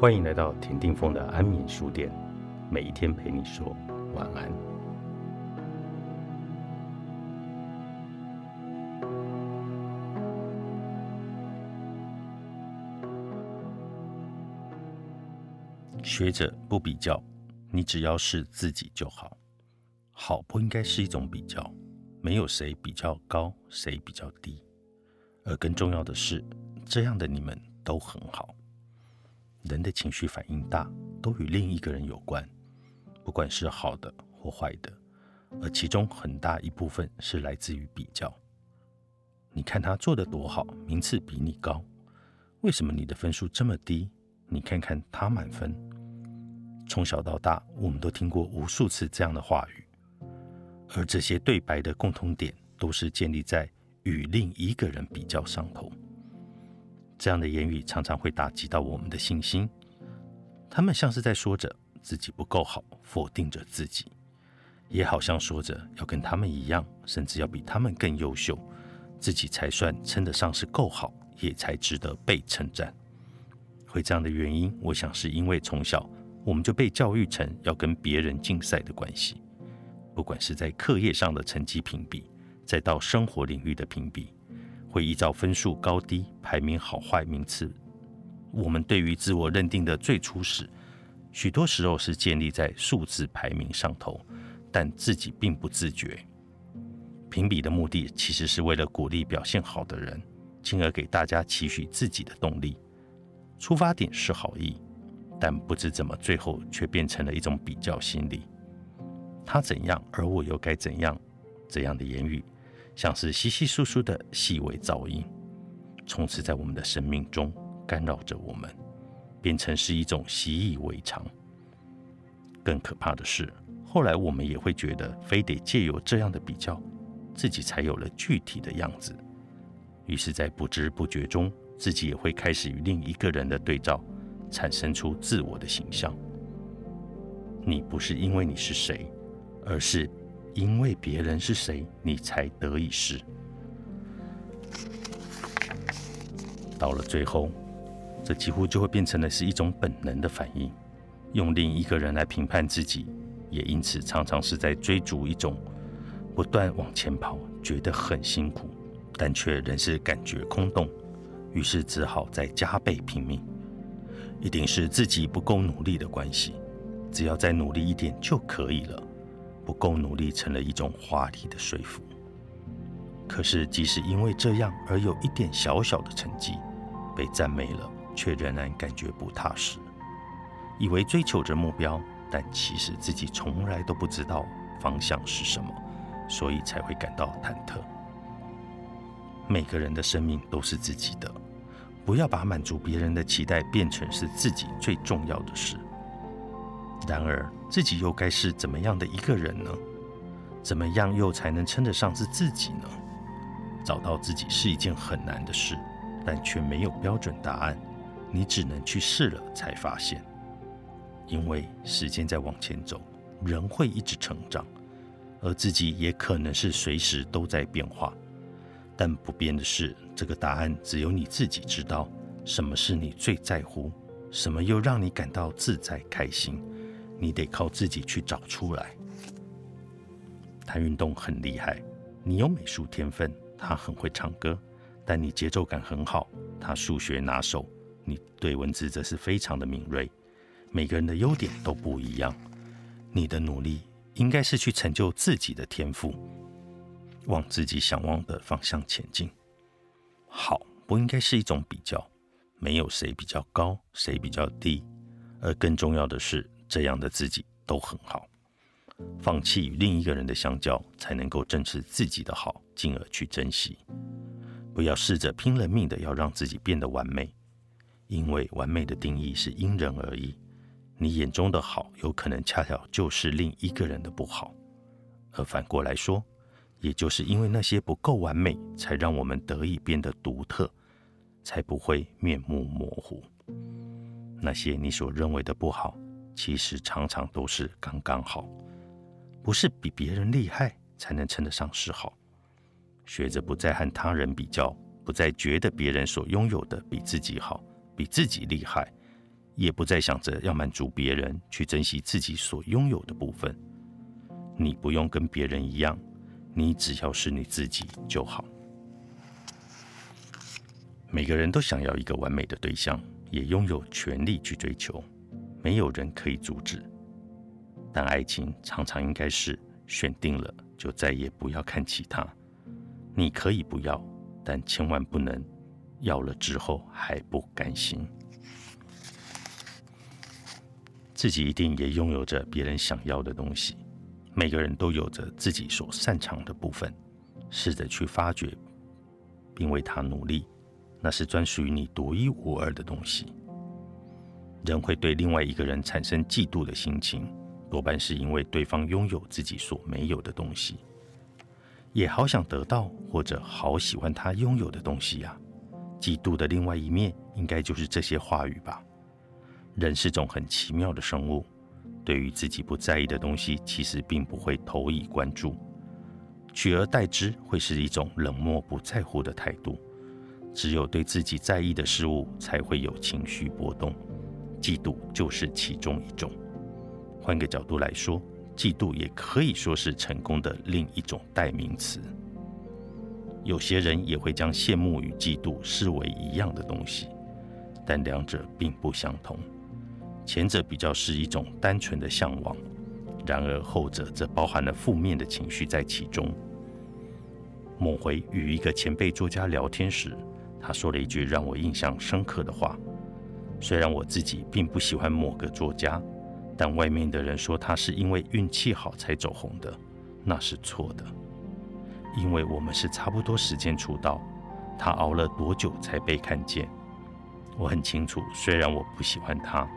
欢迎来到田定峰的安眠书店，每一天陪你说晚安。学者不比较，你只要是自己就好。好不应该是一种比较，没有谁比较高，谁比较低。而更重要的是，这样的你们都很好。人的情绪反应大，都与另一个人有关，不管是好的或坏的，而其中很大一部分是来自于比较。你看他做的多好，名次比你高，为什么你的分数这么低？你看看他满分。从小到大，我们都听过无数次这样的话语，而这些对白的共通点，都是建立在与另一个人比较上头。这样的言语常常会打击到我们的信心，他们像是在说着自己不够好，否定着自己，也好像说着要跟他们一样，甚至要比他们更优秀，自己才算称得上是够好，也才值得被称赞。会这样的原因，我想是因为从小我们就被教育成要跟别人竞赛的关系，不管是在课业上的成绩评比，再到生活领域的评比。会依照分数高低排名好坏名次。我们对于自我认定的最初始，许多时候是建立在数字排名上头，但自己并不自觉。评比的目的其实是为了鼓励表现好的人，进而给大家期许自己的动力。出发点是好意，但不知怎么最后却变成了一种比较心理。他怎样，而我又该怎样？这样的言语。像是稀稀疏疏的细微噪音，从此在我们的生命中干扰着我们，变成是一种习以为常。更可怕的是，后来我们也会觉得，非得借由这样的比较，自己才有了具体的样子。于是，在不知不觉中，自己也会开始与另一个人的对照，产生出自我的形象。你不是因为你是谁，而是。因为别人是谁，你才得以是。到了最后，这几乎就会变成了是一种本能的反应，用另一个人来评判自己，也因此常常是在追逐一种不断往前跑，觉得很辛苦，但却仍是感觉空洞，于是只好再加倍拼命。一定是自己不够努力的关系，只要再努力一点就可以了。不够努力成了一种华丽的说服，可是即使因为这样而有一点小小的成绩被赞美了，却仍然感觉不踏实，以为追求着目标，但其实自己从来都不知道方向是什么，所以才会感到忐忑。每个人的生命都是自己的，不要把满足别人的期待变成是自己最重要的事。然而，自己又该是怎么样的一个人呢？怎么样又才能称得上是自己呢？找到自己是一件很难的事，但却没有标准答案。你只能去试了才发现。因为时间在往前走，人会一直成长，而自己也可能是随时都在变化。但不变的是，这个答案只有你自己知道。什么是你最在乎？什么又让你感到自在开心？你得靠自己去找出来。他运动很厉害，你有美术天分，他很会唱歌，但你节奏感很好，他数学拿手，你对文字则是非常的敏锐。每个人的优点都不一样，你的努力应该是去成就自己的天赋，往自己想往的方向前进。好，不应该是一种比较，没有谁比较高，谁比较低，而更重要的是。这样的自己都很好，放弃与另一个人的相交，才能够正视自己的好，进而去珍惜。不要试着拼了命的要让自己变得完美，因为完美的定义是因人而异。你眼中的好，有可能恰巧就是另一个人的不好。而反过来说，也就是因为那些不够完美，才让我们得以变得独特，才不会面目模糊。那些你所认为的不好。其实常常都是刚刚好，不是比别人厉害才能称得上是好。学着不再和他人比较，不再觉得别人所拥有的比自己好、比自己厉害，也不再想着要满足别人，去珍惜自己所拥有的部分。你不用跟别人一样，你只要是你自己就好。每个人都想要一个完美的对象，也拥有权利去追求，没有人可以阻止。但爱情常常应该是选定了就再也不要看其他。你可以不要，但千万不能要了之后还不甘心。自己一定也拥有着别人想要的东西。每个人都有着自己所擅长的部分，试着去发掘，并为他努力。那是专属于你独一无二的东西。人会对另外一个人产生嫉妒的心情，多半是因为对方拥有自己所没有的东西，也好想得到或者好喜欢他拥有的东西呀。嫉妒的另外一面，应该就是这些话语吧。人是种很奇妙的生物，对于自己不在意的东西，其实并不会投以关注，取而代之会是一种冷漠不在乎的态度。只有对自己在意的事物才会有情绪波动，嫉妒就是其中一种。换个角度来说，嫉妒也可以说是成功的另一种代名词。有些人也会将羡慕与嫉妒视为一样的东西，但两者并不相同。前者比较是一种单纯的向往，然而后者则包含了负面的情绪在其中。某回与一个前辈作家聊天时，他说了一句让我印象深刻的话。虽然我自己并不喜欢某个作家，但外面的人说他是因为运气好才走红的，那是错的。因为我们是差不多时间出道，他熬了多久才被看见？我很清楚，虽然我不喜欢他，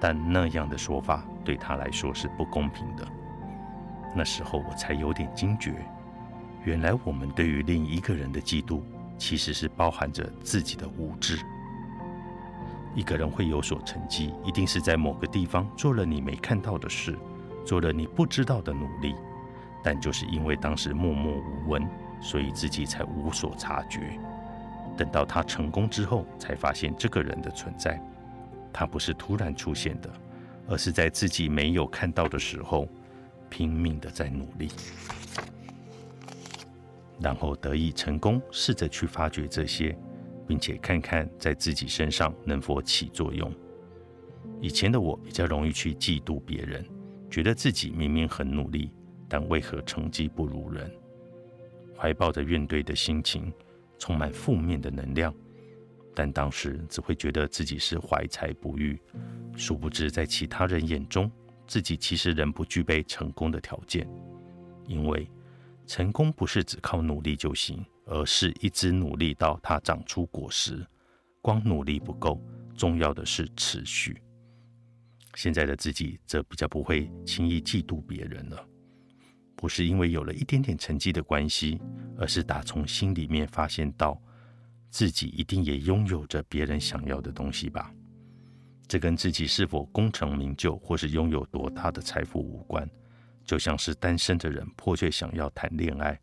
但那样的说法对他来说是不公平的。那时候我才有点惊觉，原来我们对于另一个人的嫉妒。其实是包含着自己的无知。一个人会有所成绩，一定是在某个地方做了你没看到的事，做了你不知道的努力。但就是因为当时默默无闻，所以自己才无所察觉。等到他成功之后，才发现这个人的存在。他不是突然出现的，而是在自己没有看到的时候，拼命的在努力。然后得以成功，试着去发掘这些，并且看看在自己身上能否起作用。以前的我比较容易去嫉妒别人，觉得自己明明很努力，但为何成绩不如人？怀抱着怨怼的心情，充满负面的能量。但当时只会觉得自己是怀才不遇，殊不知在其他人眼中，自己其实仍不具备成功的条件，因为。成功不是只靠努力就行，而是一直努力到它长出果实。光努力不够，重要的是持续。现在的自己则比较不会轻易嫉妒别人了，不是因为有了一点点成绩的关系，而是打从心里面发现到自己一定也拥有着别人想要的东西吧。这跟自己是否功成名就，或是拥有多大的财富无关。就像是单身的人迫切想要谈恋爱，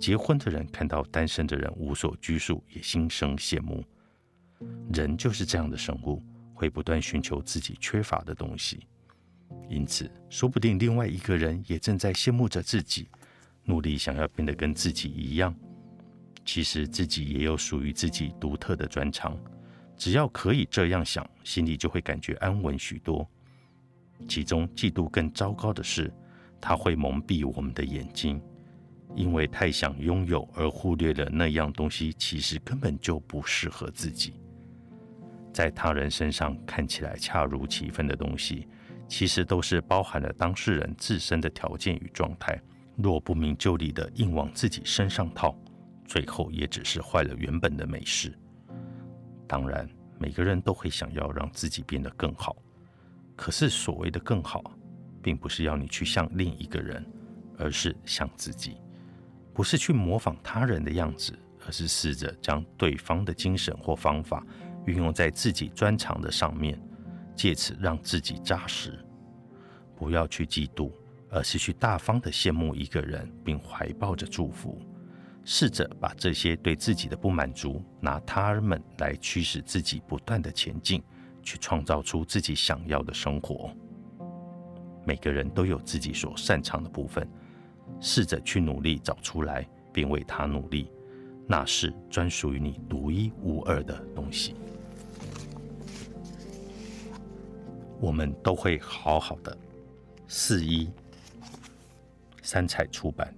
结婚的人看到单身的人无所拘束，也心生羡慕。人就是这样的生物，会不断寻求自己缺乏的东西。因此，说不定另外一个人也正在羡慕着自己，努力想要变得跟自己一样。其实自己也有属于自己独特的专长，只要可以这样想，心里就会感觉安稳许多。其中，嫉妒更糟糕的是。它会蒙蔽我们的眼睛，因为太想拥有而忽略了那样东西其实根本就不适合自己。在他人身上看起来恰如其分的东西，其实都是包含了当事人自身的条件与状态。若不明就里的硬往自己身上套，最后也只是坏了原本的美事。当然，每个人都会想要让自己变得更好，可是所谓的更好。并不是要你去像另一个人，而是像自己；不是去模仿他人的样子，而是试着将对方的精神或方法运用在自己专长的上面，借此让自己扎实。不要去嫉妒，而是去大方的羡慕一个人，并怀抱着祝福，试着把这些对自己的不满足，拿他们来驱使自己不断的前进，去创造出自己想要的生活。每个人都有自己所擅长的部分，试着去努力找出来，并为它努力，那是专属于你独一无二的东西。我们都会好好的。四一三彩出版。